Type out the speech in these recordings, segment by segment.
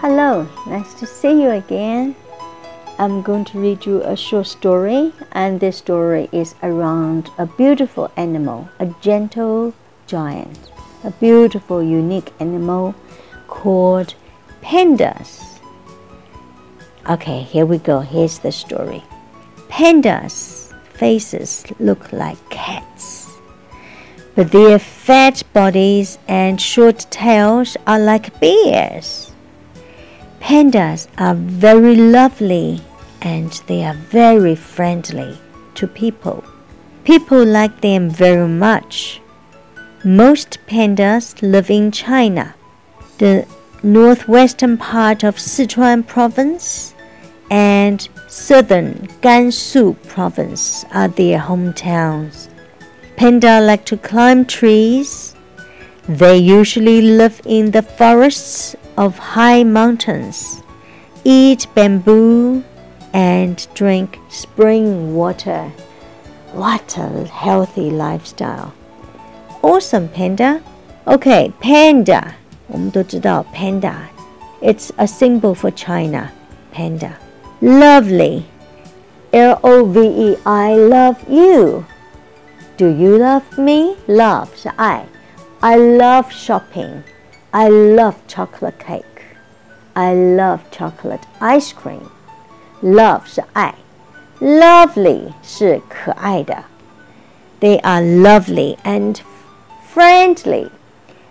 Hello, nice to see you again. I'm going to read you a short story, and this story is around a beautiful animal, a gentle giant, a beautiful, unique animal called pandas. Okay, here we go. Here's the story. Pandas' faces look like cats, but their fat bodies and short tails are like bears. Pandas are very lovely and they are very friendly to people. People like them very much. Most pandas live in China. The northwestern part of Sichuan province and southern Gansu province are their hometowns. Panda like to climb trees. They usually live in the forests of high mountains, eat bamboo, and drink spring water. What a healthy lifestyle! Awesome, panda. Okay, panda. 我们都知道 panda. It's a symbol for China. Panda. Lovely. L O V E. I love you. Do you love me? Love 是爱。I love shopping. I love chocolate cake. I love chocolate ice cream. Love 是爱，lovely 是可爱的。They are lovely and friendly.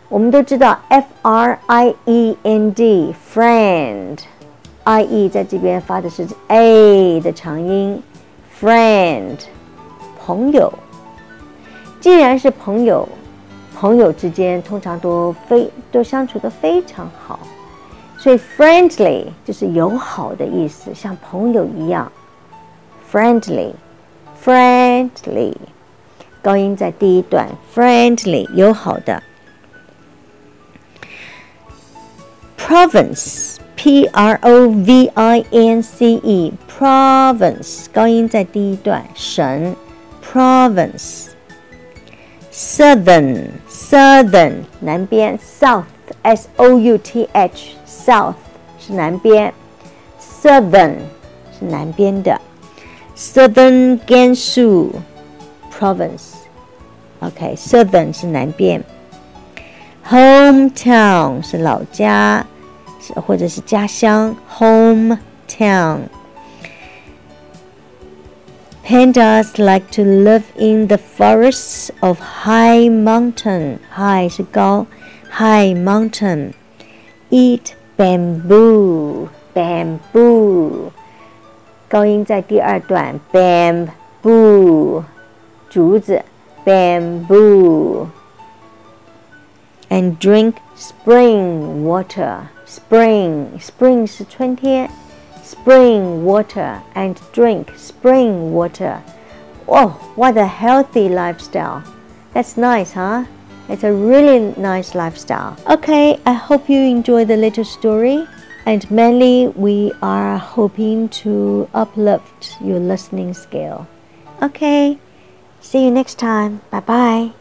我们都知道 F R I E N D friend，I E 在这边发的是 A 的长音，friend 朋友。既然是朋友， 朋友之间通常都非都相处的非常好。所以 friendly 就是友好的意思，像朋友一样。friendly，friendly，高音在第一段，friendly 友好的。province，p r o v i n c e，province 高音在第一段，省，province。Southern，southern 南边，south，s o u t h。South 是南边，Southern 是南边的，Southern Gansu Province。OK，Southern 是南边，Hometown 是老家，或者是家乡，Hometown。Pandas like to live in the forests of high mountain. High 是高，high mountain. Eat bamboo bamboo，高音在第二段，bamboo，竹子，bamboo。And drink spring water. Spring, spring 是春天 ，spring water and drink spring water. Oh, what a healthy lifestyle! That's nice, huh? It's a really nice lifestyle. Okay, I hope you enjoy the little story. And mainly, we are hoping to uplift your listening skill. Okay, see you next time. Bye bye.